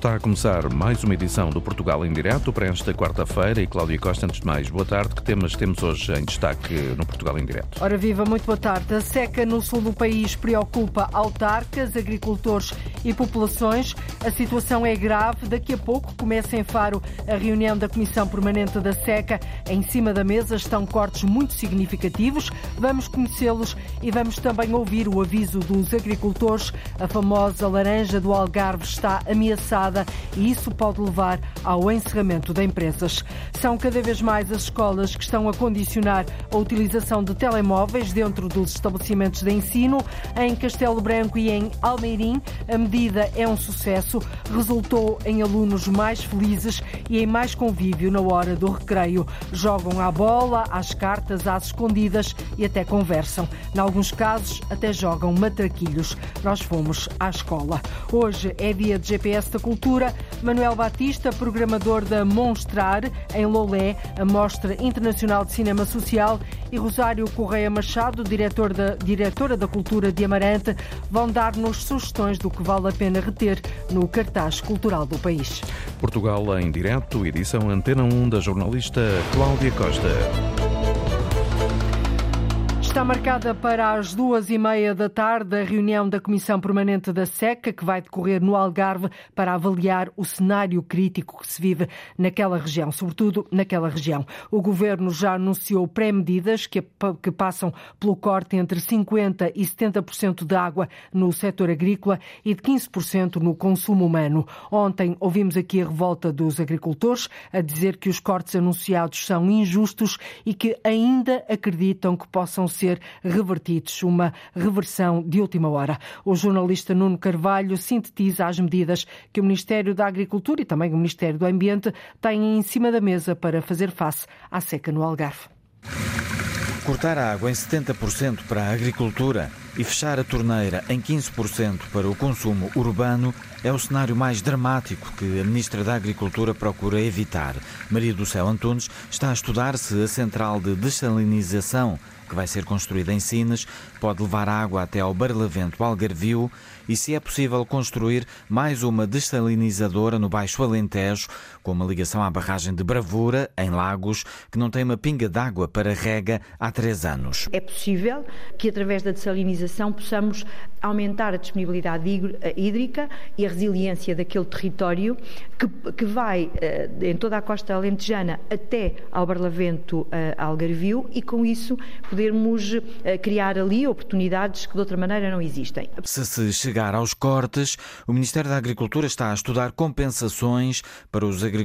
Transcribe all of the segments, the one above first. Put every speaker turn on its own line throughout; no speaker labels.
Está a começar mais uma edição do Portugal em Direto para esta quarta-feira. E Cláudia Costa, antes de mais, boa tarde. Que temas temos hoje em destaque no Portugal em Direto?
Ora viva, muito boa tarde. A seca no sul do país preocupa autarcas, agricultores e populações. A situação é grave. Daqui a pouco começa em Faro a reunião da Comissão Permanente da Seca. Em cima da mesa estão cortes muito significativos. Vamos conhecê-los e vamos também ouvir o aviso dos agricultores. A famosa laranja do Algarve está ameaçada e isso pode levar ao encerramento de empresas. São cada vez mais as escolas que estão a condicionar a utilização de telemóveis dentro dos estabelecimentos de ensino. Em Castelo Branco e em Almeirim, a medida é um sucesso, resultou em alunos mais felizes e em mais convívio na hora do recreio. Jogam à bola, às cartas, às escondidas e até conversam. Em alguns casos, até jogam matraquilhos. Nós fomos à escola. Hoje é dia de GPS da Cultura. Manuel Batista, programador da Monstrar, em Lolé, a Mostra Internacional de Cinema Social, e Rosário Correia Machado, diretor da, diretora da Cultura de Amarante, vão dar-nos sugestões do que vale a pena reter no cartaz cultural do país.
Portugal em direto, edição Antena 1 da jornalista Cláudia Costa.
Está marcada para as duas e meia da tarde a reunião da Comissão Permanente da SECA, que vai decorrer no Algarve para avaliar o cenário crítico que se vive naquela região, sobretudo naquela região. O Governo já anunciou pré-medidas que, passam pelo corte entre 50% e 70% de água no setor agrícola e de 15% no consumo humano. Ontem ouvimos aqui a revolta dos agricultores a dizer que os cortes anunciados são injustos e que ainda acreditam que possam ser ser revertidos, uma reversão de última hora. O jornalista Nuno Carvalho sintetiza as medidas que o Ministério da Agricultura e também o Ministério do Ambiente têm em cima da mesa para fazer face à seca no Algarve.
Cortar a água em 70% para a agricultura e fechar a torneira em 15% para o consumo urbano é o cenário mais dramático que a Ministra da Agricultura procura evitar. Maria do Céu Antunes está a estudar se a central de dessalinização que vai ser construída em Sines, pode levar água até ao Barlavento Algarvio e se é possível construir mais uma dessalinizadora no Baixo Alentejo, com uma ligação à barragem de Bravura, em Lagos, que não tem uma pinga d'água para rega há três anos.
É possível que, através da dessalinização, possamos aumentar a disponibilidade hídrica e a resiliência daquele território que, que vai eh, em toda a costa alentejana até ao Barlavento eh, Algarvio e, com isso, podermos eh, criar ali oportunidades que de outra maneira não existem.
Se se chegar aos cortes, o Ministério da Agricultura está a estudar compensações para os agricultores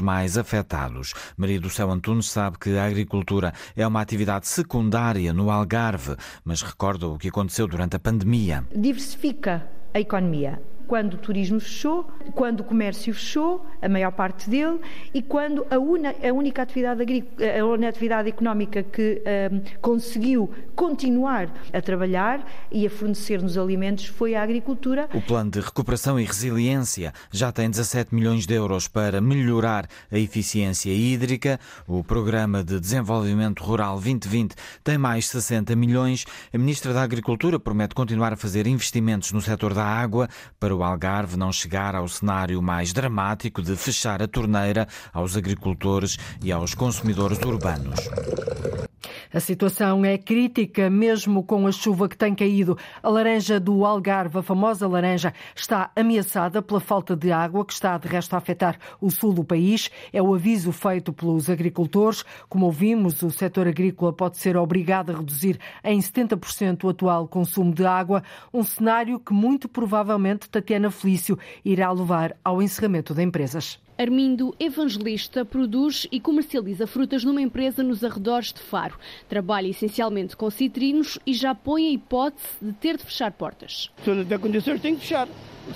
mais afetados. Maria do Céu Antunes sabe que a agricultura é uma atividade secundária no Algarve, mas recorda o que aconteceu durante a pandemia.
Diversifica a economia quando o turismo fechou, quando o comércio fechou, a maior parte dele, e quando a, una, a única atividade, a única atividade económica que um, conseguiu continuar a trabalhar e a fornecer-nos alimentos foi a agricultura.
O plano de recuperação e resiliência já tem 17 milhões de euros para melhorar a eficiência hídrica. O programa de desenvolvimento rural 2020 tem mais 60 milhões. A ministra da Agricultura promete continuar a fazer investimentos no setor da água para o o Algarve não chegar ao cenário mais dramático de fechar a torneira aos agricultores e aos consumidores urbanos.
A situação é crítica, mesmo com a chuva que tem caído. A laranja do Algarve, a famosa laranja, está ameaçada pela falta de água, que está de resto a afetar o sul do país. É o aviso feito pelos agricultores. Como ouvimos, o setor agrícola pode ser obrigado a reduzir em 70% o atual consumo de água, um cenário que muito provavelmente Tatiana Felício irá levar ao encerramento de empresas.
Armindo Evangelista produz e comercializa frutas numa empresa nos arredores de Faro. Trabalha essencialmente com citrinos e já põe a hipótese de ter de fechar portas.
Se não tem condições, tem que fechar.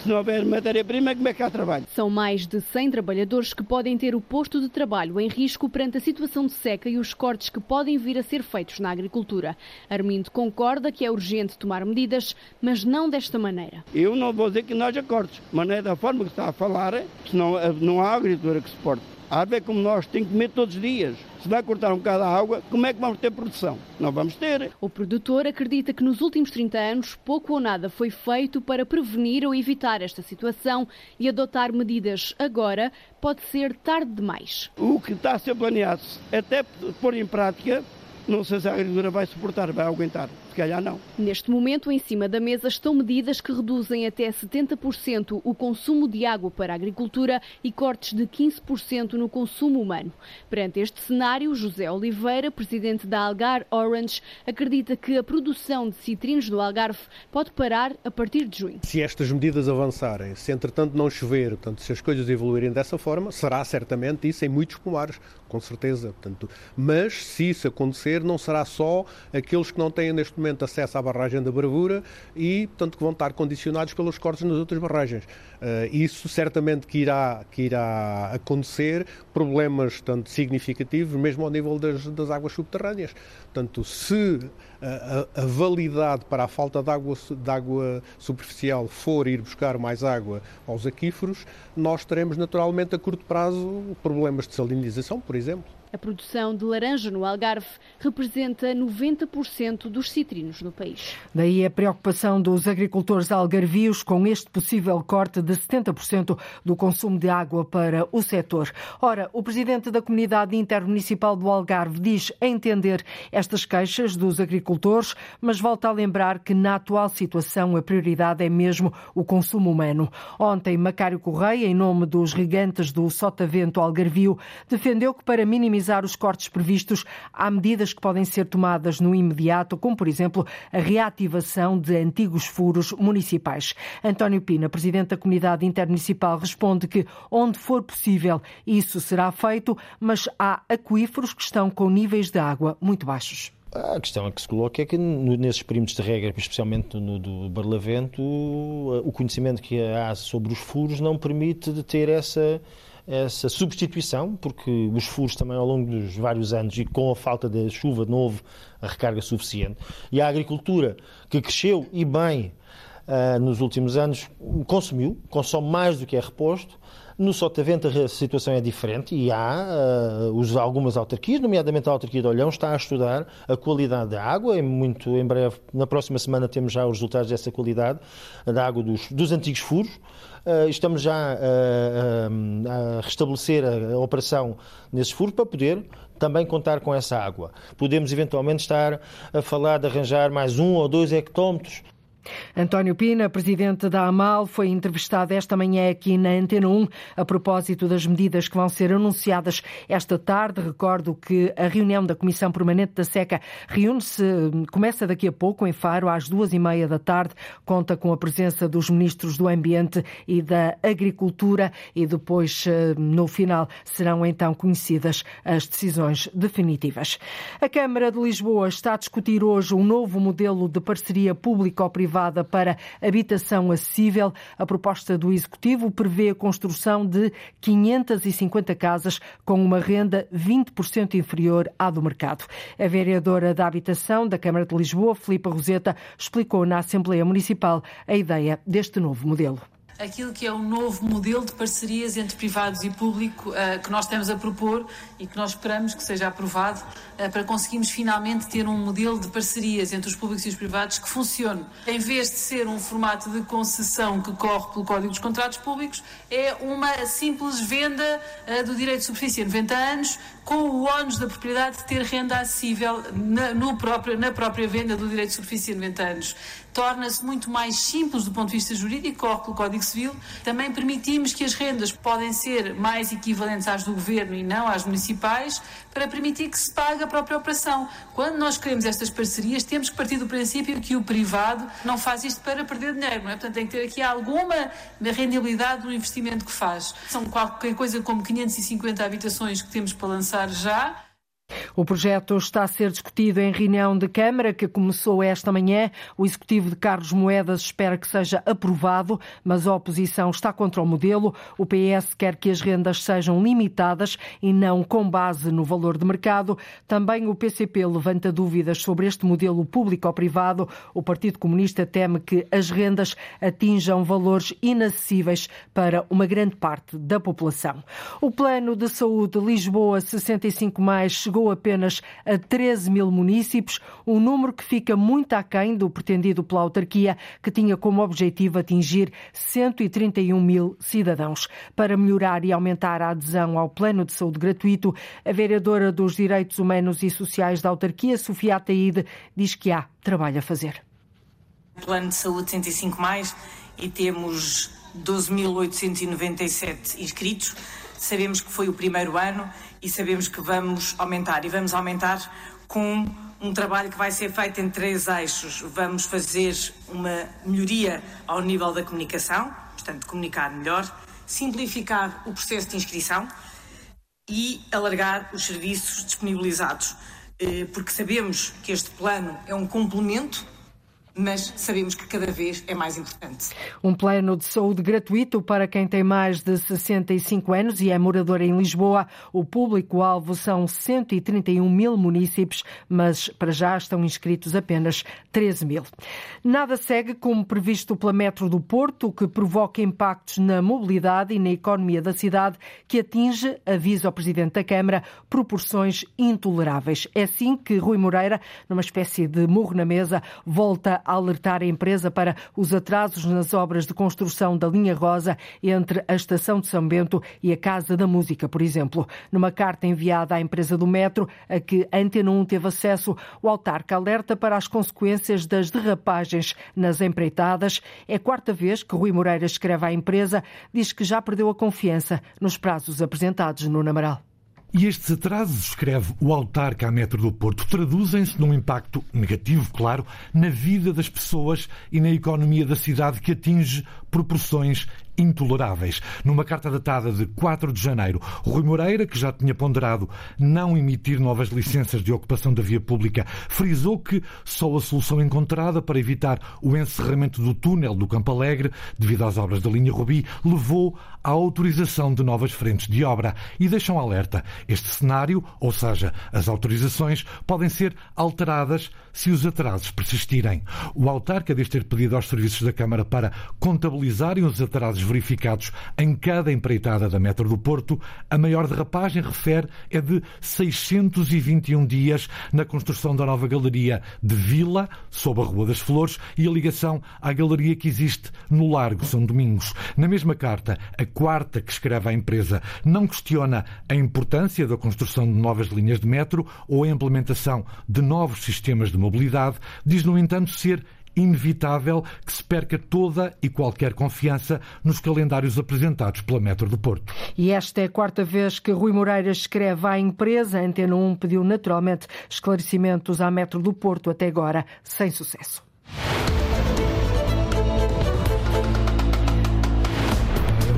Se não houver matéria-prima, como é que há trabalho?
São mais de 100 trabalhadores que podem ter o posto de trabalho em risco perante a situação de seca e os cortes que podem vir a ser feitos na agricultura. Armindo concorda que é urgente tomar medidas, mas não desta maneira.
Eu não vou dizer que não haja cortes, mas não é da forma que está a falar, se não, não há a agricultura que suporte. A árvore é como nós, tem que comer todos os dias. Se vai cortar um bocado a água, como é que vamos ter produção? Não vamos ter.
O produtor acredita que nos últimos 30 anos pouco ou nada foi feito para prevenir ou evitar esta situação e adotar medidas agora pode ser tarde demais.
O que está a ser planeado, até pôr em prática, não sei se a agricultura vai suportar, vai aguentar. Se calhar não.
Neste momento, em cima da mesa estão medidas que reduzem até 70% o consumo de água para a agricultura e cortes de 15% no consumo humano. Perante este cenário, José Oliveira, presidente da Algar Orange, acredita que a produção de citrinos no Algarve pode parar a partir de junho.
Se estas medidas avançarem, se entretanto não chover, portanto, se as coisas evoluírem dessa forma, será certamente isso em muitos pomares, com certeza. Portanto, mas se isso acontecer, não será só aqueles que não têm neste momento acesso à barragem da Bravura e, portanto, que vão estar condicionados pelos cortes nas outras barragens. Uh, isso certamente que irá, que irá acontecer, problemas tanto significativos, mesmo ao nível das, das águas subterrâneas. Portanto, se a, a, validade para a falta de água, de água superficial for ir buscar mais água aos aquíferos, nós teremos naturalmente a curto prazo problemas de salinização, por exemplo.
A produção de laranja no Algarve representa 90% dos citrinos no país.
Daí a preocupação dos agricultores algarvios com este possível corte de 70% do consumo de água para o setor. Ora, o presidente da Comunidade Intermunicipal do Algarve diz entender estas queixas dos agricultores, mas volta a lembrar que na atual situação a prioridade é mesmo o consumo humano. Ontem, Macário Correia, em nome dos regantes do Sotavento Algarvio, defendeu que para minimizar os cortes previstos, há medidas que podem ser tomadas no imediato, como, por exemplo, a reativação de antigos furos municipais. António Pina, presidente da Comunidade Intermunicipal, responde que, onde for possível, isso será feito, mas há aquíferos que estão com níveis de água muito baixos.
A questão que se coloca é que nesses perímetros de regra, especialmente no do Barlavento, o conhecimento que há sobre os furos não permite de ter essa essa substituição, porque os furos também ao longo dos vários anos e com a falta de chuva não houve a recarga suficiente. E a agricultura, que cresceu e bem uh, nos últimos anos, consumiu, consome mais do que é reposto, no Sotavento a situação é diferente e há uh, algumas autarquias, nomeadamente a autarquia de Olhão, está a estudar a qualidade da água. Em muito em breve, na próxima semana, temos já os resultados dessa qualidade da água dos, dos antigos furos. Uh, estamos já uh, a restabelecer a, a operação nesses furos para poder também contar com essa água. Podemos eventualmente estar a falar de arranjar mais um ou dois hectómetros
António Pina, presidente da AMAL, foi entrevistado esta manhã aqui na Antena 1 a propósito das medidas que vão ser anunciadas esta tarde. Recordo que a reunião da Comissão Permanente da SECA reúne-se, começa daqui a pouco em Faro, às duas e meia da tarde. Conta com a presença dos ministros do Ambiente e da Agricultura e depois, eh, no final, serão então conhecidas as decisões definitivas. A Câmara de Lisboa está a discutir hoje um novo modelo de parceria público-privada privada para habitação acessível. A proposta do Executivo prevê a construção de 550 casas com uma renda 20% inferior à do mercado. A vereadora da Habitação da Câmara de Lisboa, Filipa Roseta, explicou na Assembleia Municipal a ideia deste novo modelo
aquilo que é o um novo modelo de parcerias entre privados e público uh, que nós estamos a propor e que nós esperamos que seja aprovado uh, para conseguirmos finalmente ter um modelo de parcerias entre os públicos e os privados que funcione. Em vez de ser um formato de concessão que corre pelo Código dos Contratos Públicos, é uma simples venda uh, do direito de superfície a 90 anos com o ónus da propriedade de ter renda acessível na, no próprio, na própria venda do direito de superfície a 90 anos torna-se muito mais simples do ponto de vista jurídico, pelo Código Civil. Também permitimos que as rendas podem ser mais equivalentes às do governo e não às municipais, para permitir que se pague a própria operação. Quando nós queremos estas parcerias, temos que partir do princípio que o privado não faz isto para perder dinheiro, não é? Portanto, tem que ter aqui alguma rendibilidade no investimento que faz. São qualquer coisa como 550 habitações que temos para lançar já.
O projeto está a ser discutido em reunião de Câmara que começou esta manhã. O executivo de Carlos Moedas espera que seja aprovado, mas a oposição está contra o modelo. O PS quer que as rendas sejam limitadas e não com base no valor de mercado. Também o PCP levanta dúvidas sobre este modelo público ou privado. O Partido Comunista teme que as rendas atinjam valores inacessíveis para uma grande parte da população. O Plano de Saúde Lisboa 65 mais chegou apenas a 13 mil municípios, um número que fica muito aquém do pretendido pela autarquia, que tinha como objetivo atingir 131 mil cidadãos. Para melhorar e aumentar a adesão ao Plano de Saúde gratuito, a vereadora dos Direitos Humanos e Sociais da autarquia, Sofia Ataíde, diz que há trabalho a fazer.
Plano de Saúde 105 mais e temos 12.897 inscritos. Sabemos que foi o primeiro ano e sabemos que vamos aumentar. E vamos aumentar com um trabalho que vai ser feito em três eixos. Vamos fazer uma melhoria ao nível da comunicação, portanto, comunicar melhor, simplificar o processo de inscrição e alargar os serviços disponibilizados. Eh, porque sabemos que este plano é um complemento mas sabemos que cada vez é mais importante.
Um plano de saúde gratuito para quem tem mais de 65 anos e é morador em Lisboa. O público-alvo são 131 mil municípios, mas para já estão inscritos apenas 13 mil. Nada segue como previsto pela Metro do Porto, que provoca impactos na mobilidade e na economia da cidade, que atinge, avisa o Presidente da Câmara, proporções intoleráveis. É assim que Rui Moreira, numa espécie de murro na mesa, volta alertar a empresa para os atrasos nas obras de construção da linha rosa entre a Estação de São Bento e a Casa da Música, por exemplo. Numa carta enviada à empresa do metro, a que a Antena 1 teve acesso, o autarca alerta para as consequências das derrapagens nas empreitadas. É a quarta vez que Rui Moreira escreve à empresa, diz que já perdeu a confiança nos prazos apresentados no Namaral.
E estes atrasos, escreve o autarca à Metro do Porto, traduzem-se num impacto negativo, claro, na vida das pessoas e na economia da cidade que atinge proporções intoleráveis. Numa carta datada de 4 de janeiro, Rui Moreira, que já tinha ponderado não emitir novas licenças de ocupação da via pública, frisou que só a solução encontrada para evitar o encerramento do túnel do Campo Alegre, devido às obras da linha Rubi, levou à autorização de novas frentes de obra e deixam alerta. Este cenário, ou seja, as autorizações, podem ser alteradas se os atrasos persistirem. O autarca diz ter pedido aos serviços da Câmara para contabilizarem os atrasos verificados em cada empreitada da Metro do Porto, a maior derrapagem, refere, é de 621 dias na construção da nova galeria de Vila, sob a Rua das Flores, e a ligação à galeria que existe no Largo São Domingos. Na mesma carta, a quarta que escreve à empresa não questiona a importância da construção de novas linhas de metro ou a implementação de novos sistemas de mobilidade, diz, no entanto, ser inevitável que se perca toda e qualquer confiança nos calendários apresentados pela Metro do Porto.
E esta é a quarta vez que Rui Moreira escreve à empresa. A Antena 1 pediu naturalmente esclarecimentos à Metro do Porto, até agora sem sucesso.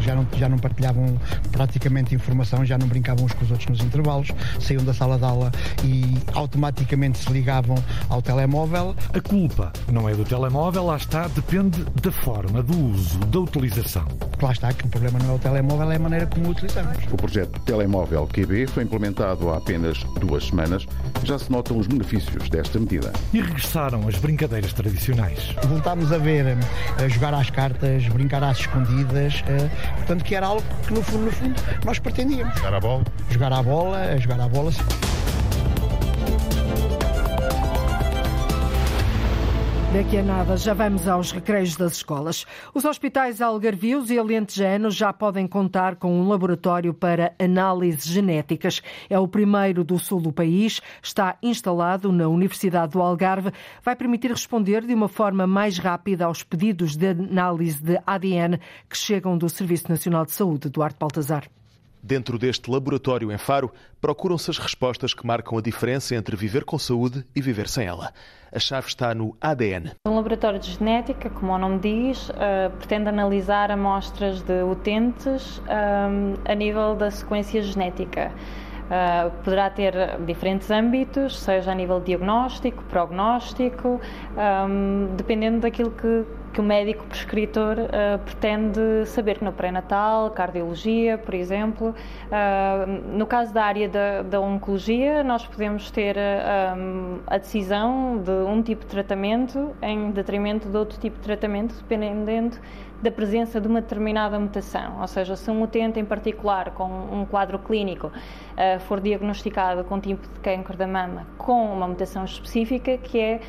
Já não, já não partilhavam praticamente informação, já não brincavam uns com os outros nos intervalos, saíam da sala de aula e automaticamente se ligavam ao telemóvel.
A culpa não é do telemóvel, lá está, depende da forma, do uso, da utilização.
Lá está, que o problema não é o telemóvel, é a maneira como o utilizamos.
O projeto Telemóvel QB foi implementado há apenas duas semanas. Já se notam os benefícios desta medida.
E regressaram as brincadeiras tradicionais.
Voltámos a ver a eh, jogar às cartas, brincar às escondidas, eh, Portanto, que era algo que, no fundo, no fundo, nós pretendíamos.
Jogar a bola?
Jogar a bola, jogar a bola.
Daqui a nada já vamos aos recreios das escolas. Os hospitais algarvios e alentejanos já podem contar com um laboratório para análises genéticas. É o primeiro do sul do país, está instalado na Universidade do Algarve, vai permitir responder de uma forma mais rápida aos pedidos de análise de ADN que chegam do Serviço Nacional de Saúde, Duarte Baltazar.
Dentro deste laboratório em Faro, procuram-se as respostas que marcam a diferença entre viver com saúde e viver sem ela. A chave está no ADN.
Um laboratório de genética, como o nome diz, uh, pretende analisar amostras de utentes um, a nível da sequência genética. Uh, poderá ter diferentes âmbitos, seja a nível diagnóstico, prognóstico, um, dependendo daquilo que, que o médico prescritor uh, pretende saber, no pré-natal, cardiologia, por exemplo. Uh, no caso da área da, da oncologia, nós podemos ter um, a decisão de um tipo de tratamento em detrimento de outro tipo de tratamento, dependendo da presença de uma determinada mutação, ou seja, se um utente em particular com um quadro clínico uh, for diagnosticado com tipo de câncer da mama com uma mutação específica que é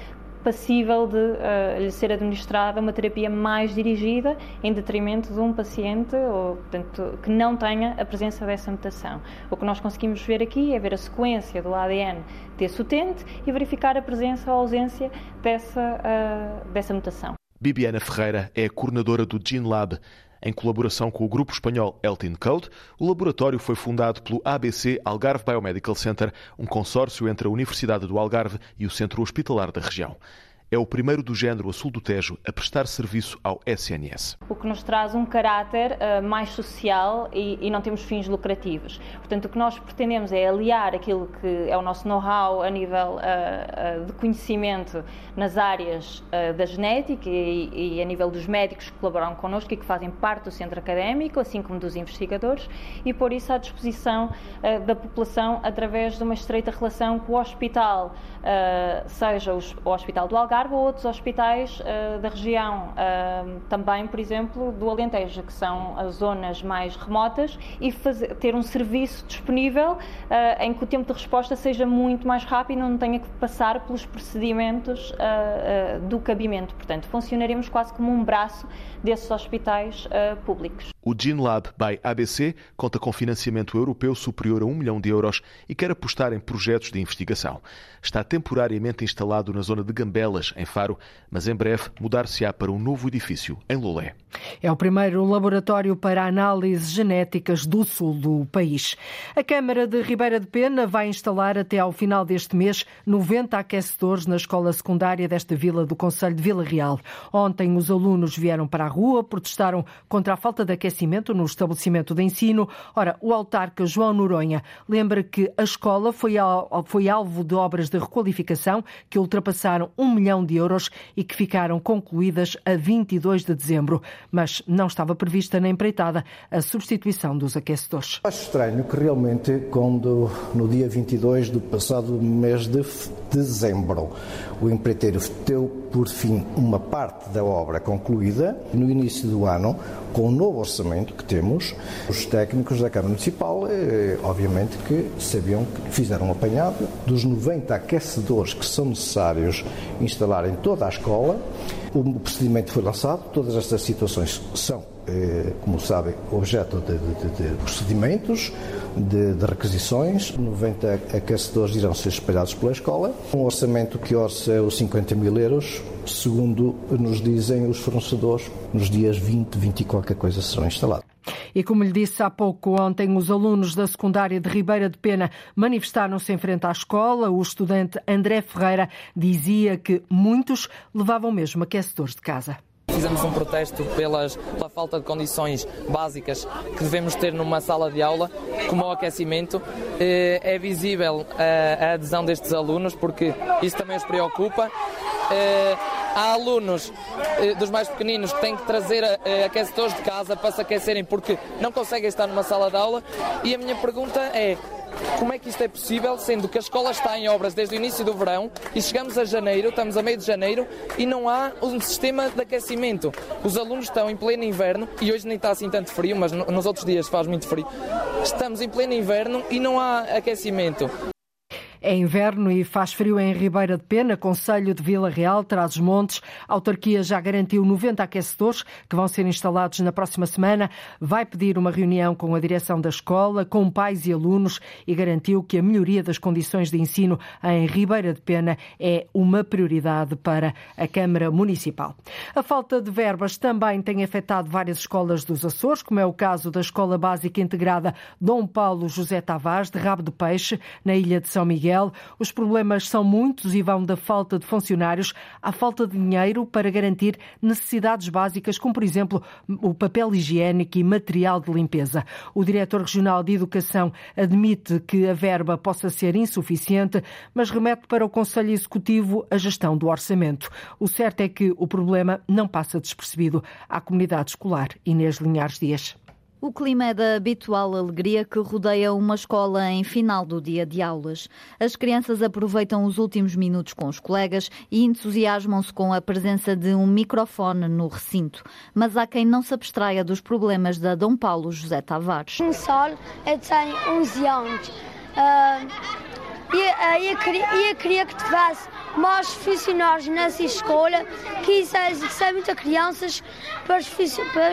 passível de uh, lhe ser administrada uma terapia mais dirigida em detrimento de um paciente ou, portanto, que não tenha a presença dessa mutação. O que nós conseguimos ver aqui é ver a sequência do ADN desse utente e verificar a presença ou ausência dessa, uh, dessa mutação.
Bibiana Ferreira é a coordenadora do GeneLab. Em colaboração com o grupo espanhol Eltin Code, o laboratório foi fundado pelo ABC Algarve Biomedical Center, um consórcio entre a Universidade do Algarve e o Centro Hospitalar da região é o primeiro do género a sul do Tejo a prestar serviço ao SNS.
O que nos traz um caráter uh, mais social e, e, não temos fins lucrativos. Portanto, o que nós pretendemos é aliar aquilo que é o nosso know-how a nível uh, uh, de conhecimento nas áreas da genética e, e, a nível dos médicos que colaboram connosco e que fazem parte do centro académico, assim como dos investigadores, e pôr isso à disposição da população através de uma estreita relação com o hospital, seja o Hospital do Algarve, Ou outros hospitais uh, da região, uh, também, por exemplo, do Alentejo, que são as zonas mais remotas, e fazer, ter um serviço disponível uh, em que o tempo de resposta seja muito mais rápido e não tenha que passar pelos procedimentos do cabimento. Portanto, funcionaremos quase como um braço desses hospitais públicos.
O GeneLab by ABC conta com financiamento europeu superior a um milhão de euros e quer apostar em projetos de investigação. Está temporariamente instalado na zona de Gambelas, em Faro, mas em breve mudar-se-á para um novo edifício em Lolé.
É o primeiro laboratório para análises genéticas do sul do país. A Câmara de Ribeira de Pena vai instalar até ao final deste mês 90 aquecedores na escola secundária desta vila do Conselho de Vila Real. Ontem os alunos vieram para a rua, protestaram contra a falta de aquecimento no estabelecimento de ensino. Ora, o autarca João Noronha lembra que a escola foi, alvo de obras de requalificação que ultrapassaram um milhão de euros e que ficaram concluídas a 22 de dezembro, mas não estava prevista na empreitada a substituição dos aquecedores.
Acho estranho que realmente, quando no dia 22 do passado mês de dezembro, o empreiteiro teve por fim uma parte da obra concluída, no início do ano, com o novo orçamento que temos, os técnicos da Câmara Municipal, eh, obviamente que sabiam que fizeram um apanhado dos 90 aquecedores que são necessários instalar em toda a escola. O procedimento foi lançado, todas estas situações são, como sabem, objeto de, de, de procedimentos, de, de, requisições. 90 aquecedores irão ser espalhados pela escola. Um orçamento que orça os 50 mil euros, segundo nos dizem os fornecedores, nos dias 20, 20 e qualquer coisa serão instalados.
E como lhe disse há pouco, ontem os alunos da secundária de Ribeira de Pena manifestaram-se em frente à escola. O estudante André Ferreira dizia que muitos levavam mesmo aquecedores de casa.
Fizemos um protesto pelas, pela falta de condições básicas que devemos ter numa sala de aula, como o aquecimento. Eh, é visível a adesão destes alunos, porque isso também os preocupa. Eh, há alunos eh, dos mais pequeninos que têm que trazer aquecedores de casa para se aquecerem porque não conseguem estar numa sala de aula. E a minha pergunta é: como é que isto é possível, sendo que a escola está em obras desde o início do verão e chegamos a janeiro, estamos a meio de janeiro e não há um sistema de aquecimento? Os alunos estão em pleno inverno e hoje nem está assim tanto frio, mas nos outros dias faz muito frio. Estamos em pleno inverno e não há aquecimento.
É inverno e faz frio em Ribeira de Pena, Conselho de Vila Real, Trás-os-Montes. A autarquia já garantiu 90 aquecedores que vão ser instalados na próxima semana. Vai pedir uma reunião com a direção da escola, com pais e alunos e garantiu que a melhoria das condições de ensino em Ribeira de Pena é uma prioridade para a Câmara Municipal. A falta de verbas também tem afetado várias escolas dos Açores, como é o caso da Escola Básica Integrada Dom Paulo José Tavares, de Rabo de Peixe, na Ilha de São Miguel. Os problemas são muitos e vão da falta de funcionários à falta de dinheiro para garantir necessidades básicas, como, por exemplo, o papel higiênico e material de limpeza. O diretor regional de Educação admite que a verba possa ser insuficiente, mas remete para o Conselho Executivo a gestão do orçamento. O certo é que o problema não passa despercebido à comunidade escolar. Inês Linhares Dias.
O clima é da habitual alegria que rodeia uma escola em final do dia de aulas. As crianças aproveitam os últimos minutos com os colegas e entusiasmam-se com a presença de um microfone no recinto. Mas há quem não se abstraia dos problemas da Dom Paulo José Tavares.
Um sol, eu tenho 11 anos. Uh, e, eu, queria, eu queria que tivesse mais funcionários nessa escola, que isso é muitas crianças para os,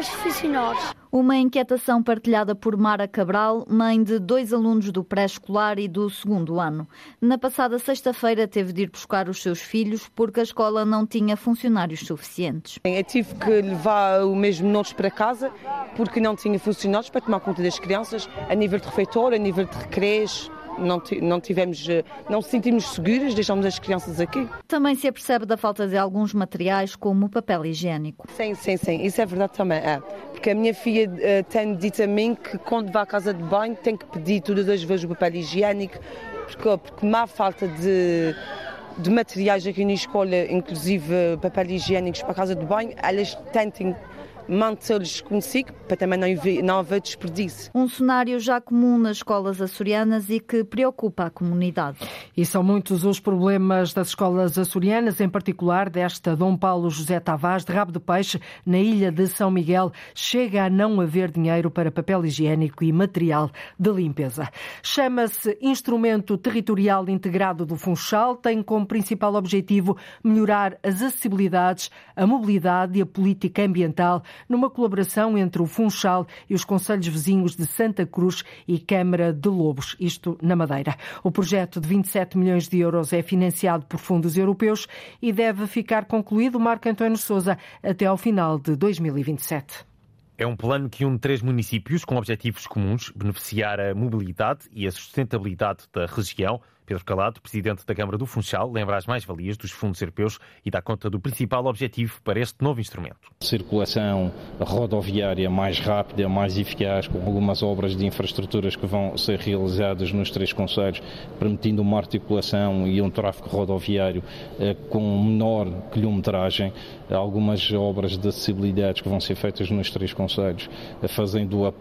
funcionários.
Uma inquietação partilhada por Mara Cabral, mãe de dois alunos do pré-escolar e do segundo ano. Na passada sexta-feira teve de ir buscar os seus filhos porque a escola não tinha funcionários suficientes.
Eu tive que levar o mesmo notes para casa porque não tinha funcionários para tomar conta das crianças a nível de refeitório, a nível de recreios não, não tivemos, eh, não nos sentimos seguras, deixamos as crianças aqui.
Também se apercebe da falta de alguns materiais, como papel higiênico.
Sim, sim, sim, isso é verdade também. É. Porque a minha filha uh, tem dito a mim que quando vai à casa de banho tem que pedir todas as vezes o papel higiênico, porque, porque má falta de de materiais aqui na escola, inclusive papel higiênicos para a casa de banho, elas tentem mantê-los consigo para também não haver, não haver desperdício.
Um cenário já comum nas escolas açorianas e que preocupa a comunidade.
E são muitos os problemas das escolas açorianas, em particular desta Dom Paulo José Tavares de Rabo de Peixe, na ilha de São Miguel, chega a não haver dinheiro para papel higiênico e material de limpeza. Chama-se Instrumento Territorial Integrado do Funchal, tem como principal objetivo melhorar as acessibilidades, a mobilidade e a política ambiental numa colaboração entre o Funchal e os conselhos vizinhos de Santa Cruz e Câmara de Lobos, isto na Madeira. O projeto de 27 milhões de euros é financiado por fundos europeus e deve ficar concluído, Marco António Souza, até ao final de 2027.
É um plano que une três municípios com objetivos comuns: beneficiar a mobilidade e a sustentabilidade da região Pedro Calado, presidente da Câmara do Funchal, lembra as mais-valias dos fundos europeus e dá conta do principal objetivo para este novo instrumento.
Circulação rodoviária mais rápida, mais eficaz, com algumas obras de infraestruturas que vão ser realizadas nos três conselhos, permitindo uma articulação e um tráfego rodoviário eh, com menor quilometragem, algumas obras de acessibilidade que vão ser feitas nos três conselhos, eh, fazendo a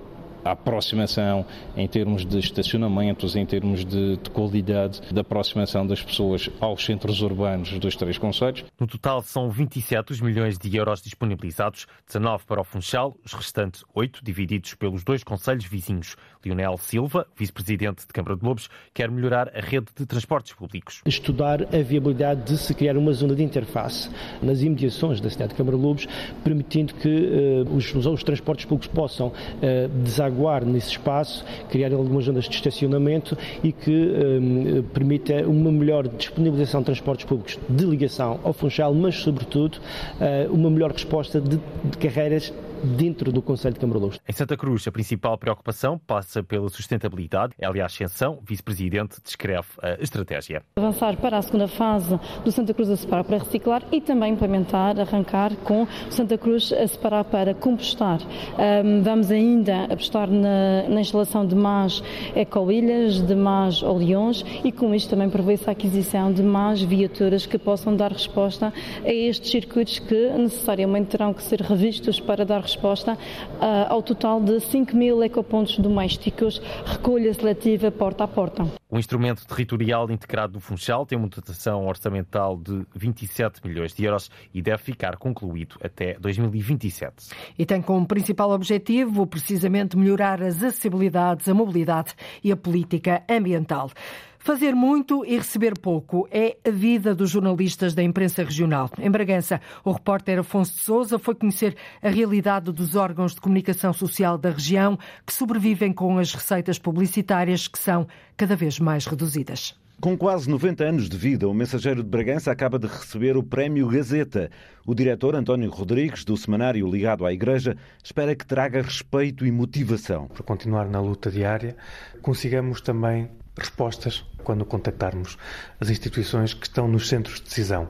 aproximação em termos de estacionamentos, em termos de, de, qualidade da aproximação das pessoas aos centros urbanos dos três conselhos.
No total são 27 os milhões de euros disponibilizados, 19 para o Funchal, os restantes 8 divididos pelos dois conselhos vizinhos. Lionel Silva, vice-presidente de Câmara de Lobos, quer melhorar a rede de transportes públicos.
Estudar a viabilidade de se criar uma zona de interface nas imediações da cidade de Câmara de Lobos, permitindo que uh, os, os, transportes públicos possam uh, desaguar nesse espaço, criar algumas zonas de estacionamento e que um, permita uma melhor disponibilização de transportes públicos de ligação ao Funchal, mas, sobretudo, uh, uma melhor resposta de, de carreiras dentro do Conselho de Câmara Luz.
Em Santa Cruz, a principal preocupação passa pela sustentabilidade. Elia Ascensão, vice-presidente, descreve a estratégia.
Avançar para a segunda fase do Santa Cruz a separar para reciclar e também implementar, arrancar com o Santa Cruz a separar para compostar. vamos ainda apostar na, na instalação de mais ecoilhas, de mais oleões e com isto também prevê-se a aquisição de mais viaturas que possam dar resposta a estes circuitos que necessariamente terão que ser revistos para dar resposta resposta uh, ao total de 5 mil ecopontos domésticos, recolha seletiva porta a porta.
O instrumento territorial integrado do Funchal tem uma dotação orçamental de 27 milhões de euros e deve ficar concluído até 2027.
E tem como principal objetivo precisamente melhorar as acessibilidades, a mobilidade e a política ambiental. Fazer muito e receber pouco é a vida dos jornalistas da imprensa regional. Em Bragança, o repórter Afonso de Souza foi conhecer a realidade dos órgãos de comunicação social da região que sobrevivem com as receitas publicitárias que são cada vez mais reduzidas.
Com quase 90 anos de vida, o Mensageiro de Bragança acaba de receber o Prémio Gazeta. O diretor António Rodrigues, do semanário ligado à Igreja, espera que traga respeito e motivação.
Para continuar na luta diária, consigamos também respostas
quando contactarmos as instituições que estão nos centros de decisão.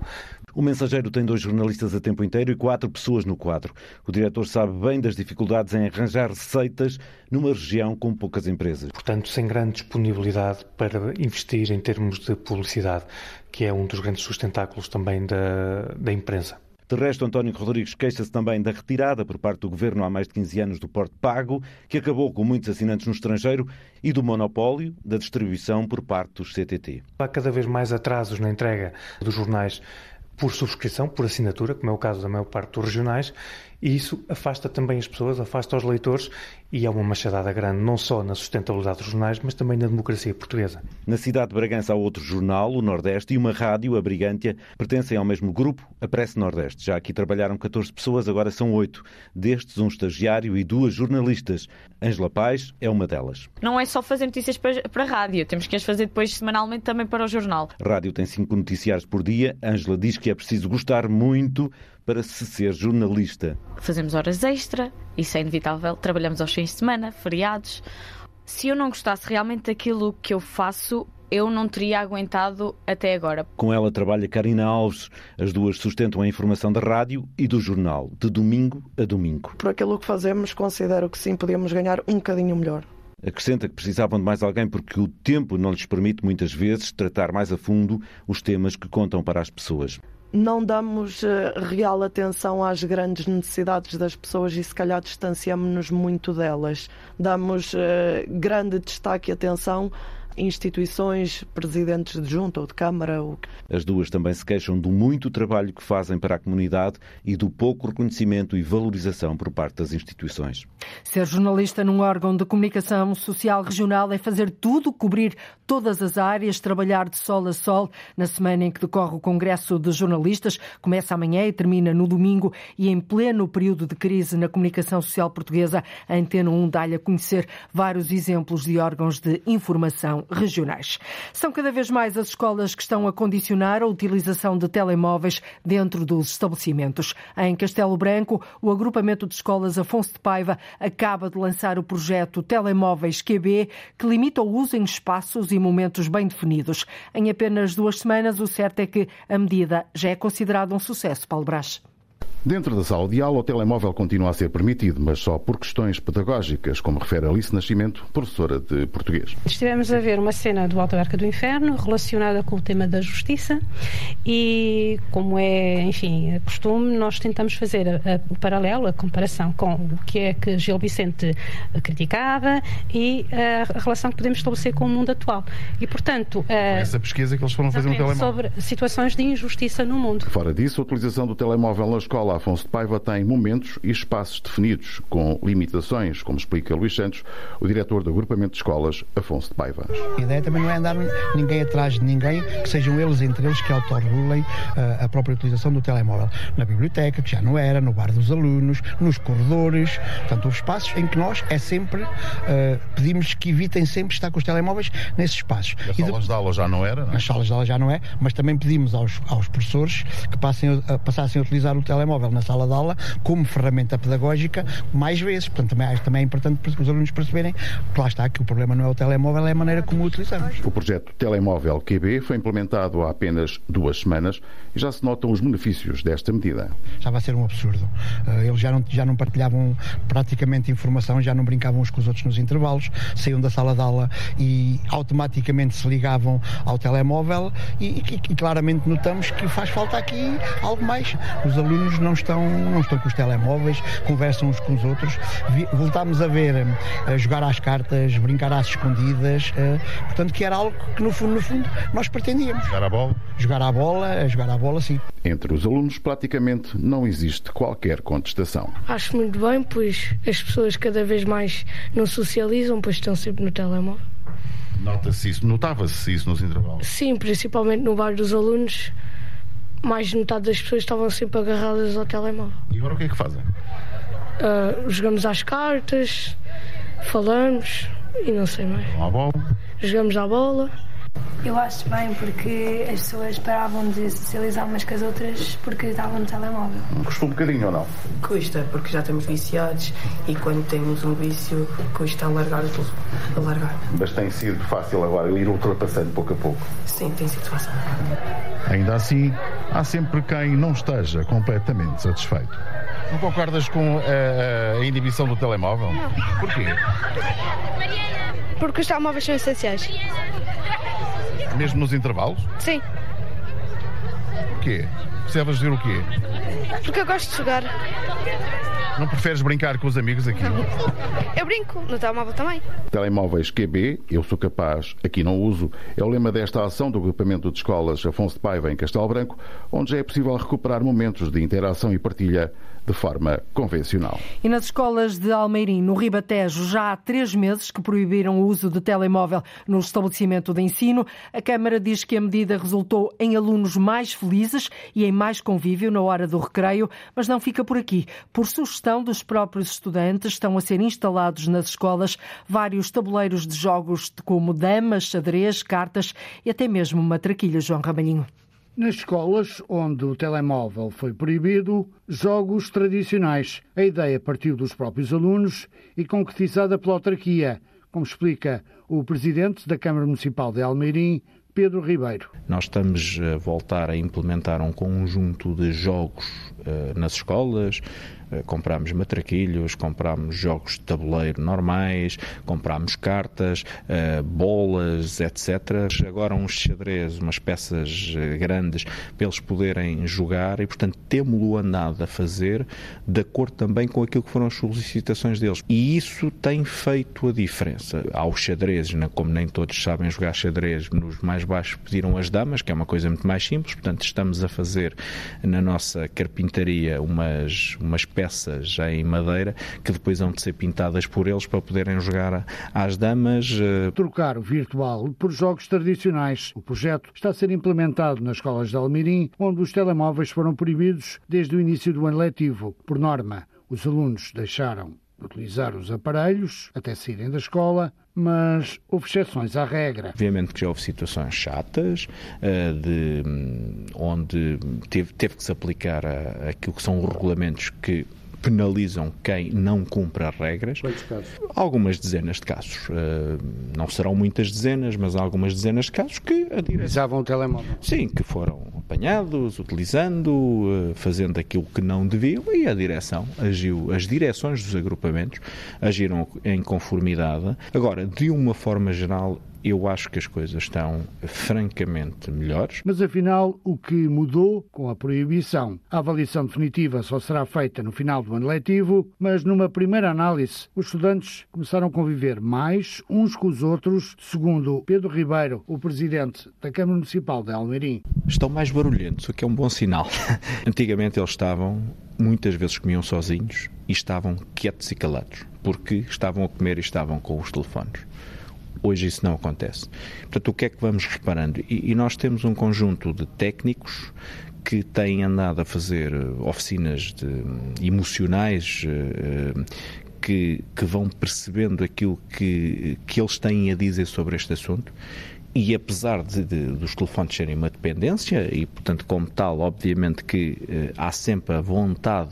O mensageiro tem dois jornalistas a tempo inteiro e quatro pessoas no quadro. O diretor sabe bem das dificuldades em arranjar receitas numa região com poucas empresas.
Portanto, sem grande disponibilidade para investir em termos de publicidade, que é um dos grandes sustentáculos também da, da imprensa.
De resto, António Rodrigues queixa-se também da retirada por parte do governo há mais de 15 anos do porte pago, que acabou com muitos assinantes no estrangeiro, e do monopólio da distribuição por parte dos CTT.
Há cada vez mais atrasos na entrega dos jornais por subscrição, por assinatura, como é o caso da maior parte dos regionais, e isso afasta também as pessoas, afasta os leitores e é uma machadada grande, não só na sustentabilidade dos jornais, mas também na democracia portuguesa.
Na cidade de Bragança há outro jornal, o Nordeste, e uma rádio, a Brigântia, pertencem ao mesmo grupo, a Presse Nordeste. Já aqui trabalharam 14 pessoas, agora são 8. Destes, um estagiário e duas jornalistas. Ângela Paz é uma delas.
Não é só fazer notícias para, para a rádio, temos que as fazer depois semanalmente também para o jornal.
A rádio tem cinco noticiários por dia. Ângela diz que é preciso gostar muito para se ser jornalista.
Fazemos horas extra, isso é inevitável. Trabalhamos aos fins de semana, feriados. Se eu não gostasse realmente daquilo que eu faço, eu não teria aguentado até agora.
Com ela trabalha Karina Alves. As duas sustentam a informação da rádio e do jornal, de domingo a domingo.
Por aquilo que fazemos, considero que sim, podíamos ganhar um bocadinho melhor.
Acrescenta que precisavam de mais alguém porque o tempo não lhes permite, muitas vezes, tratar mais a fundo os temas que contam para as pessoas
não damos eh, real atenção às grandes necessidades das pessoas e se calhar distanciamos-nos muito delas. Damos uh, grande destaque e atenção instituições, presidentes de junta ou de Câmara.
As duas também se queixam do muito trabalho que fazem para a comunidade e do pouco reconhecimento e valorização por parte das instituições.
Ser jornalista num órgão de comunicação social regional é fazer tudo, cobrir todas as áreas, trabalhar de sol a sol. Na semana em que decorre o Congresso de Jornalistas, começa amanhã e termina no domingo, e em pleno período de crise na comunicação social portuguesa, a Antena 1 dá-lhe a conhecer vários exemplos de órgãos de informação regionais. São cada vez mais as escolas que estão a condicionar a utilização de telemóveis dentro dos estabelecimentos. Em Castelo Branco, o agrupamento de escolas Afonso de Paiva acaba de lançar o projeto Telemóveis QB, que limita o uso em espaços e momentos bem definidos. Em apenas duas semanas, o certo é que a medida já é considerada um sucesso, Paulo Brás.
Dentro da sala de aula, o telemóvel continua a ser permitido, mas só por questões pedagógicas, como refere Alice Nascimento, professora de português.
Estivemos a ver uma cena do Alto Arca do Inferno relacionada com o tema da justiça e, como é, enfim, costume, nós tentamos fazer o paralelo, a comparação com o que é que Gil Vicente criticava e a relação que podemos estabelecer com o mundo atual. E, portanto...
Essa pesquisa que eles foram fazer no telemóvel.
Sobre situações de injustiça no mundo.
Fora disso, a utilização do telemóvel na escola Afonso de Paiva tem momentos e espaços definidos, com limitações, como explica Luís Santos, o diretor do agrupamento de escolas Afonso de Paiva.
A ideia também não é andar ninguém atrás de ninguém, que sejam eles entre eles que autorregulem uh, a própria utilização do telemóvel. Na biblioteca, que já não era, no bar dos alunos, nos corredores, portanto, houve espaços em que nós é sempre, uh, pedimos que evitem sempre estar com os telemóveis nesses espaços.
Nas salas de... de aula já não era? Não é?
Nas salas de aula já não é, mas também pedimos aos, aos professores que passem, uh, passassem a utilizar o telemóvel telemóvel na sala de aula como ferramenta pedagógica mais vezes. Portanto, também, também é importante para os alunos perceberem que lá está, que o problema não é o telemóvel, é a maneira como o utilizamos.
O projeto Telemóvel QB foi implementado há apenas duas semanas e já se notam os benefícios desta medida.
Estava a ser um absurdo. Eh, eles já não, já não partilhavam praticamente informação, já não brincavam uns com os outros nos intervalos, saíam da sala de aula e automaticamente se ligavam ao telemóvel e, e, e claramente notamos que faz falta aqui algo mais. Os alunos não estão, não estão com os telemóveis, conversam uns com os outros. Voltámos a ver a jogar às cartas, brincar às escondidas, eh, portanto que era algo que no fundo, no fundo nós pretendíamos.
Jogar a bola?
Jogar à bola, jogar à bola, sim.
Entre os alunos praticamente não existe qualquer contestação.
Acho muito bem, pois as pessoas cada vez mais não socializam, pois estão sempre no telemóvel.
Nota-se isso, notava-se isso nos intervalos?
Sim, principalmente no bar dos alunos mais de metade das pessoas estavam sempre agarradas ao telemóvel.
E agora o que é que fazem?
Uh, jogamos às cartas, falamos e não sei mais.
À bola?
Jogamos à bola. Eu acho bem porque as pessoas paravam de socializar umas com as outras porque estavam no telemóvel.
Custa um bocadinho ou não?
Custa, porque já estamos viciados e quando temos um vício custa alargar tudo. Alargar.
Mas tem sido fácil agora ir ultrapassando pouco a pouco.
Sim, tem sido fácil.
Ainda assim, há sempre quem não esteja completamente satisfeito. Não concordas com a, a inibição do telemóvel?
Não.
Porquê?
Porque os telemóveis são essenciais.
Mesmo nos intervalos?
Sim.
Porquê? Precisavas dizer o quê?
Porque eu gosto de jogar.
Não preferes brincar com os amigos aqui?
Eu brinco, no telemóvel também.
Telemóveis QB, eu sou capaz, aqui não uso, é o lema desta ação do agrupamento de escolas Afonso de Paiva em Castelo Branco, onde já é possível recuperar momentos de interação e partilha de forma convencional.
E nas escolas de Almeirim, no Ribatejo, já há três meses que proibiram o uso de telemóvel no estabelecimento de ensino. A Câmara diz que a medida resultou em alunos mais felizes e em mais convívio na hora do recreio, mas não fica por aqui. Por sugestão dos próprios estudantes, estão a ser instalados nas escolas vários tabuleiros de jogos como damas, xadrez, cartas e até mesmo uma traquilha, João Ramalhinho.
Nas escolas onde o telemóvel foi proibido, jogos tradicionais. A ideia partiu dos próprios alunos e concretizada pela autarquia, como explica o presidente da Câmara Municipal de Almeirim, Pedro Ribeiro.
Nós estamos a voltar a implementar um conjunto de jogos uh, nas escolas, comprámos matraquilhos, comprámos jogos de tabuleiro normais, comprámos cartas, bolas, etc. Agora uns xadrez, umas peças grandes para eles poderem jogar e, portanto, temos-lo andado a fazer de acordo também com aquilo que foram as solicitações deles. E isso tem feito a diferença. Há os xadrezes, como nem todos sabem jogar xadrez, nos mais baixos pediram as damas, que é uma coisa muito mais simples, portanto, estamos a fazer na nossa carpintaria umas, umas peças peças em madeira que depois vão de ser pintadas por eles para poderem jogar às damas.
Eh, Trocar o virtual por jogos tradicionais. O projeto está a ser implementado nas escolas de Almirim, onde os telemóveis foram proibidos desde o início do ano letivo. Por norma, os alunos deixaram utilizar os aparelhos até saírem da escola, mas houve exceções à regra.
Obviamente que já houve situações chatas, uh, de, um, onde teve, teve que se aplicar aquilo que são os regulamentos que penalizam quem não cumpre as regras. Algumas dezenas de casos. Uh, não serão muitas dezenas, mas algumas dezenas de casos que a direção...
Utilizavam o telemóvel.
Sim, que foram apanhados, utilizando, uh, fazendo aquilo que não deviam e a direção agiu, as direções dos agrupamentos agiram em conformidade. Agora, de uma forma geral, eu acho que as coisas estão francamente melhores.
Mas afinal, o que mudou com a proibição? A avaliação definitiva só será feita no final do ano letivo, mas numa primeira análise, os estudantes começaram a conviver mais uns com os outros, segundo Pedro Ribeiro, o presidente da Câmara Municipal de Almeirim.
Estão mais barulhentos, o que é um bom sinal. Antigamente eles estavam, muitas vezes comiam sozinhos e estavam quietos e calados, porque estavam a comer e estavam com os telefones. Hoje isso não acontece. Portanto, o que é que vamos reparando? E, e nós temos um conjunto de técnicos que têm andado a fazer oficinas de, emocionais uh, que, que, vão percebendo aquilo que, que eles têm a dizer sobre este assunto. E apesar de, de, dos telefones serem uma dependência, e portanto, como tal, obviamente que uh, há sempre a vontade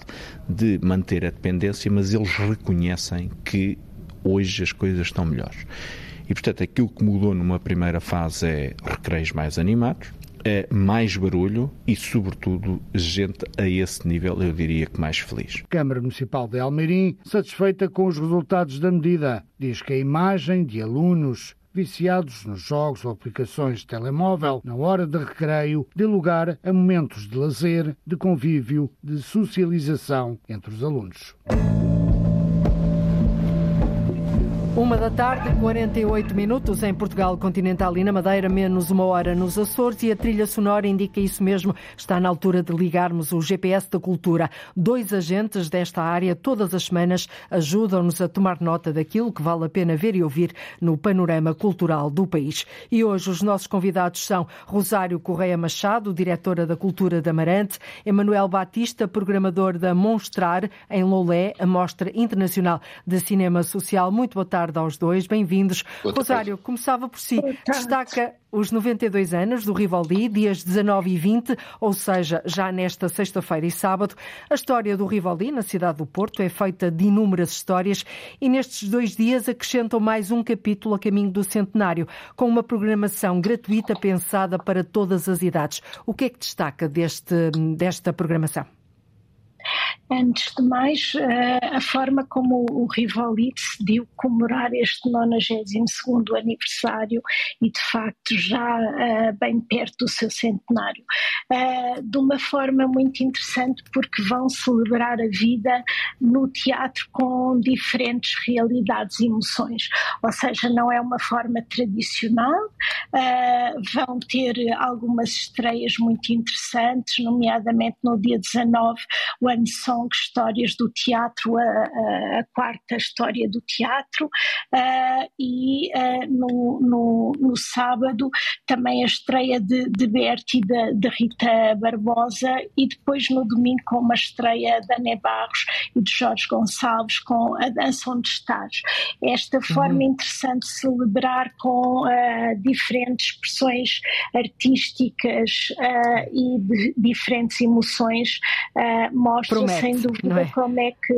de manter a dependência, mas eles reconhecem que hoje as coisas estão melhores. E, portanto, aquilo que mudou numa primeira fase é recreios mais animados, é mais barulho e, sobretudo, gente a esse nível, eu diria que mais feliz.
Câmara Municipal de Almeirim, satisfeita com os resultados da medida, diz que a imagem de alunos viciados nos jogos ou aplicações de telemóvel na hora de recreio dê lugar a momentos de lazer, de convívio, de socialização entre os alunos.
Uma da tarde, 48 minutos em Portugal continental e na Madeira, menos uma hora nos Açores e a trilha sonora indica isso mesmo. Está na altura de ligarmos o GPS da cultura. Dois agentes desta área todas as semanas ajudam-nos a tomar nota daquilo que vale a pena ver e ouvir no panorama cultural do país. E hoje os nossos convidados são Rosário Correia Machado, diretora da Cultura da Amarante, Emanuel Batista, programador da Monstrar em Loulé, a Mostra Internacional de Cinema Social. Muito boa tarde tarde aos dois, bem-vindos. Rosário, começava por si. Destaca os 92 anos do Rivoli, dias 19 e 20, ou seja, já nesta sexta-feira e sábado. A história do Rivoli na cidade do Porto é feita de inúmeras histórias e nestes dois dias acrescentam mais um capítulo a caminho do centenário, com uma programação gratuita pensada para todas as idades. O que é que destaca deste, desta programação?
Antes de mais, eh, a forma como o Rivoli decidiu comemorar este 92 aniversário e, de facto, já eh, bem perto do seu centenário, eh, de uma forma muito interessante, porque vão celebrar a vida no teatro com diferentes realidades e emoções. Ou seja, não é uma forma tradicional, vão ter algumas estreias muito interessantes, nomeadamente no dia 19, o One Song Histórias do Teatro, a, a, a quarta história do teatro, uh, e uh, no, no, no, sábado também a estreia de, de Berti de, de, Rita Barbosa, e depois no domingo com uma estreia da Ana Barros e de Jorge Gonçalves com a Dança Onde Estás. Esta uhum. forma interessante de celebrar com uh, diferentes expressões artísticas e de diferentes emoções mostra Sem dúvida é? como é que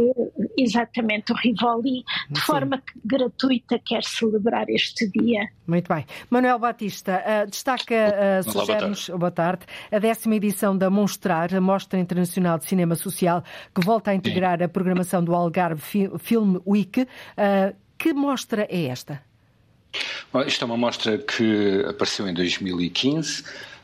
exatamente o Rivoli de Sim. forma gratuita quer celebrar este dia.
Muito bem. Manuel Batista, uh, destaca, uh, sugere-nos, boa tarde, a décima edição da Monstrar, a Mostra Internacional de Cinema Social, que volta a integrar Sim. a programação do Algarve Film Week. Uh, que mostra é esta?
Isto é uma mostra que apareceu em 2015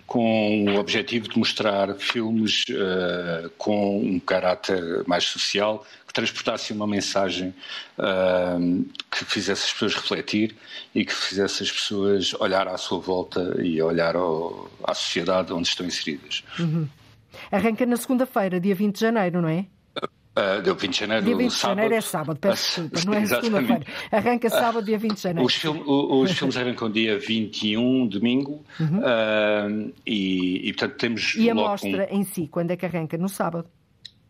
com o objetivo de mostrar filmes uh, com um caráter mais social, que transportassem uma mensagem uh, que fizesse as pessoas refletir e que fizesse as pessoas olhar à sua volta e olhar ao, à sociedade onde estão inseridas.
Uhum. Arranca na segunda-feira, dia 20 de janeiro, não é?
Uh, deu 20 de janeiro.
Dia 20 de janeiro é sábado, peço desculpa, não é segunda-feira. Arranca sábado, dia 20 de janeiro.
Os, film, os filmes arrancam dia 21, domingo, uhum. uh, e, e portanto temos.
E a mostra um... em si, quando é que arranca? No sábado.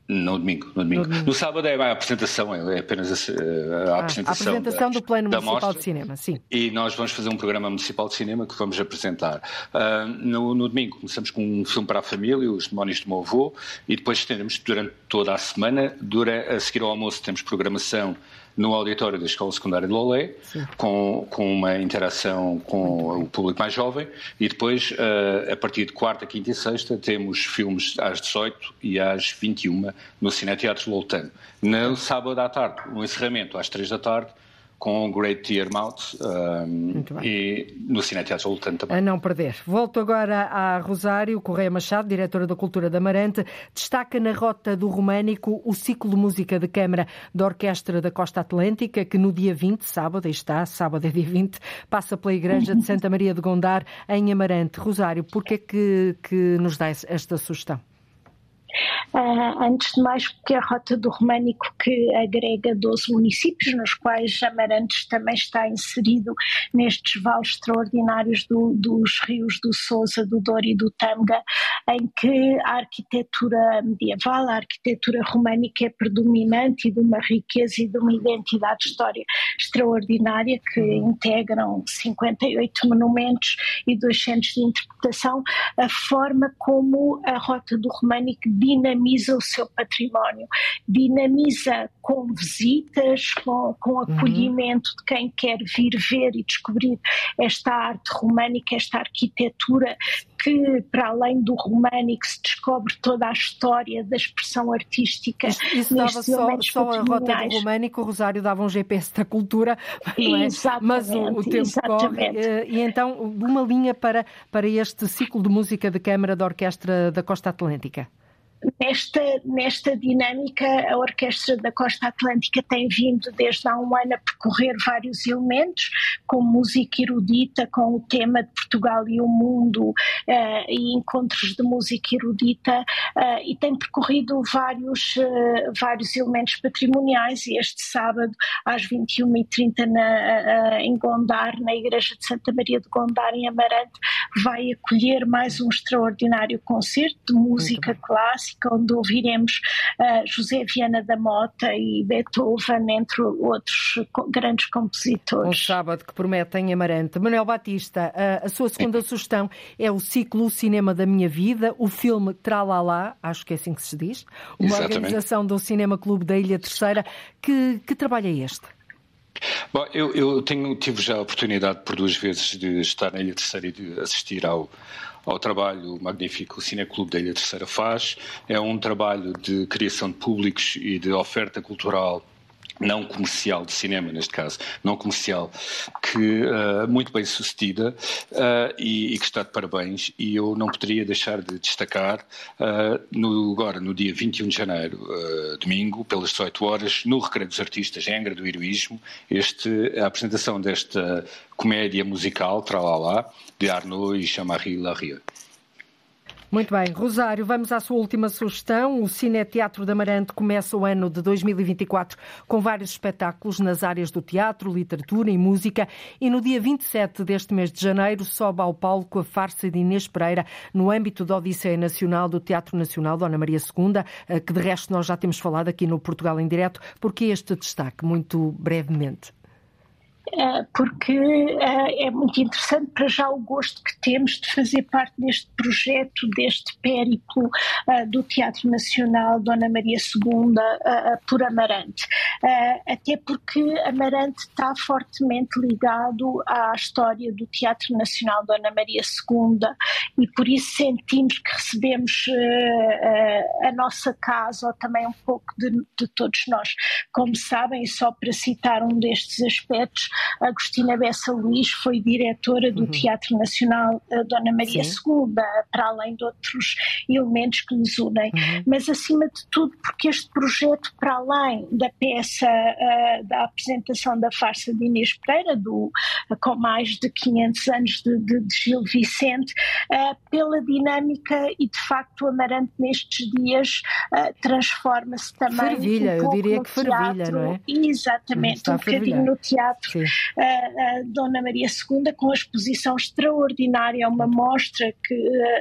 No domingo, no domingo. No, domingo. no sábado é a apresentação, é apenas a, a
ah,
apresentação.
A apresentação da, do Plano Municipal mostra, de Cinema, sim.
E nós vamos fazer um programa municipal de cinema que vamos apresentar. Uh, no, no, domingo começamos com um filme para a família, Os Demónios do Meu Avô, e depois teremos durante toda a semana, durante, a seguir ao almoço temos programação no auditório da Escola Secundária de Lolé, com, com uma interação com o público mais jovem, e depois, uh, a partir de quarta, quinta e sexta, temos filmes às 18 e às 21 no Cineteatro Loltano. No sábado à tarde, o um encerramento às 3 da tarde, com Great Dear Mouth um, e no Cineteatro Lutano também.
A não perder. Volto agora a Rosário Correia Machado, diretora da Cultura da Amarante, destaca na Rota do Românico o ciclo de música de câmara da Orquestra da Costa Atlântica, que no dia 20, sábado, aí está, sábado é dia 20, passa pela Igreja de Santa Maria de Gondar, em Amarante. Rosário, por que é que, que nos dá esta sugestão?
Uh, antes de mais, porque a Rota do Românico que agrega 12 municípios, nos quais Amarantes também está inserido nestes vales extraordinários do, dos rios do Sousa, do Douro e do Tâmega, em que a arquitetura medieval, a arquitetura românica é predominante e de uma riqueza e de uma identidade histórica extraordinária que integram 58 monumentos e dois centros de interpretação, a forma como a Rota do Românico dinamiza o seu património, dinamiza com visitas, com, com uhum. acolhimento de quem quer vir ver e descobrir esta arte românica, esta arquitetura que, para além do românico, se descobre toda a história da expressão artística.
Isso dava só, só a rota do românico, o Rosário dava um GPS da cultura, é? mas o, o tempo exatamente. corre. Eh, e então, uma linha para, para este ciclo de música de câmara da Orquestra da Costa Atlântica.
Nesta, nesta dinâmica, a Orquestra da Costa Atlântica tem vindo desde há um ano a percorrer vários elementos, com música erudita, com o tema de Portugal e o mundo uh, e encontros de música erudita, uh, e tem percorrido vários, uh, vários elementos patrimoniais. E este sábado, às 21h30, na, em Gondar, na Igreja de Santa Maria de Gondar, em Amarante, vai acolher mais um extraordinário concerto de música clássica clássica, onde ouviremos uh, José Viana da Mota e Beethoven, entre outros grandes compositores.
Um sábado que promete em Amarante. Manuel Batista, a, a sua segunda sugestão é o ciclo o Cinema da Minha Vida, o filme Tralalá, acho que é assim que se diz, uma Exatamente. organização do Cinema Clube da Ilha Terceira. Que, que trabalho é este?
Bom, eu, eu tenho, tive já a oportunidade por duas vezes de estar na Ilha Terceira e de assistir ao, ao trabalho magnífico que o Cineclube da Ilha Terceira faz. É um trabalho de criação de públicos e de oferta cultural não comercial de cinema, neste caso, não comercial, que uh, muito bem sucedida uh, e, e, que está de parabéns. E eu não poderia deixar de destacar, uh, no, agora no dia 21 de janeiro, domingo, pelas 18 horas, no Recreio dos Artistas, em Angra do Heroísmo, este, a apresentação desta comédia musical, Tralalá, de Arnaud e Jean-Marie Larrieux.
Muito bem. Rosário, vamos à sua última sugestão. O Cine Teatro da Amarante começa o ano de 2024 com vários espetáculos nas áreas do teatro, literatura e música. E no dia 27 deste mês de janeiro sobe ao palco a farsa de Inês Pereira no âmbito da Odisseia Nacional do Teatro Nacional Dona Maria II, eh, que de resto nós já temos falado aqui no Portugal em Direto. Por que este destaque, muito brevemente?
Eh, porque eh, é muito interessante para já o gosto que temos de fazer parte deste projeto, deste périplo eh, do Teatro Nacional Dona Maria II por Amarante. Até porque Amarante está fortemente ligado à história do Teatro Nacional Dona Maria II e por isso sentimos que recebemos a nossa casa, ou também um pouco de, de todos nós. Como sabem, só para citar um destes aspectos, Agostina Bessa Luís foi diretora do uhum. Teatro Nacional eh, Dona Maria Sim. II, para além de outros elementos que nos unem. Uhum. Mas, acima de tudo, porque este projeto, para além da peça, uh, da apresentação da farsa de Inês Pereira, do, uh, com mais de 500 anos de, de, de Gil Vicente, uh, pela dinâmica e, de facto, o Amarante nestes dias transforma-se também.
Fervilha,
um
eu diria que fervilha, não é?
Exatamente, um bocadinho no teatro. Sim Dona Maria II com a exposição extraordinária, uma mostra que,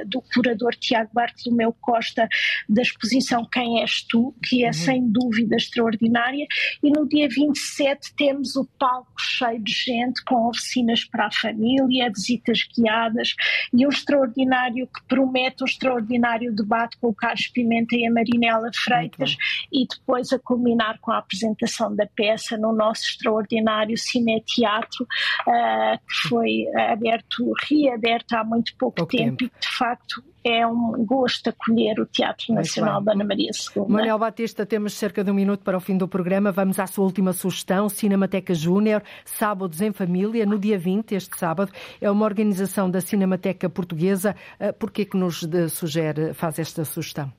do curador Tiago Bartolomeu Costa da exposição Quem És Tu, que é uhum. sem dúvida extraordinária, e no dia 27 temos o palco cheio de gente, com oficinas para a família, visitas guiadas e um extraordinário que promete um extraordinário debate com o Carlos Pimenta e a Marinela Freitas e depois a culminar com a apresentação da peça no nosso extraordinário Cine teatro uh, que foi aberto, reaberto há muito pouco, pouco tempo, tempo, e de facto é um gosto acolher o Teatro Nacional da Ana Maria II.
Manuel Batista, temos cerca de um minuto para o fim do programa. Vamos à sua última sugestão, Cinemateca Júnior, Sábados em Família, no dia 20, este sábado. É uma organização da Cinemateca Portuguesa. Eh, por que é que nos sugere, faz esta sugestão?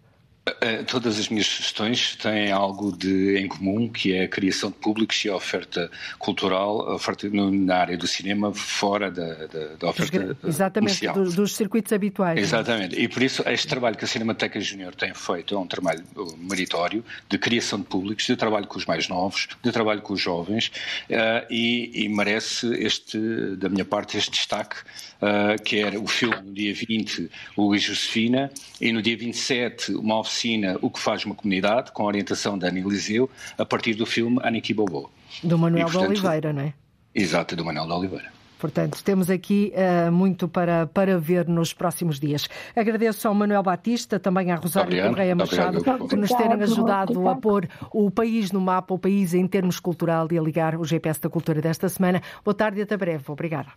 Eh, todas as minhas sugestões têm algo de, em comum, que é a criação de públicos e a oferta cultural, a oferta na área do cinema, fora da, da, da oferta
Exatamente, dos, dos, circuitos habituais.
É? Exatamente, e por isso este trabalho que a Cinemateca Júnior tem feito é um trabalho meritório de criação de públicos, de trabalho com os mais novos, de trabalho com os jovens, uh, e, e merece este, da minha parte, este destaque uh, que era o filme no dia 20, o Luís Josefina, e no dia 27, uma oficina O que faz uma comunidade, com a orientação da Ana Eliseu, a partir do filme Aniki Bobo.
Do Manuel e, portanto, de Oliveira, não é?
Exato, do Manuel de Oliveira.
Portanto, temos aqui uh, muito para, para ver nos próximos dias. Agradeço ao Manuel Batista, também à Rosário Correia Machado, obrigado. por nos terem ajudado a pôr o país no mapa, o país em termos cultural e a ligar o GPS da cultura desta semana. Boa tarde e até breve. Obrigada.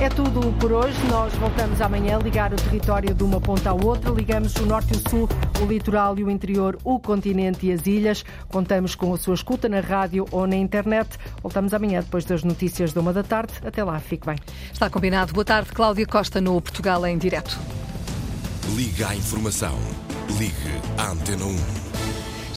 É tudo por hoje. Nós voltamos amanhã a ligar o território de uma ponta à outra. Ligamos o norte e o sul, o litoral e o interior, o continente e as ilhas. Contamos com a sua escuta na rádio ou na internet. Voltamos amanhã depois das notícias de uma da tarde. Até lá, fique bem.
Está combinado. Boa tarde, Cláudia Costa, no Portugal em Direto.
Liga à informação. Ligue à Antena 1.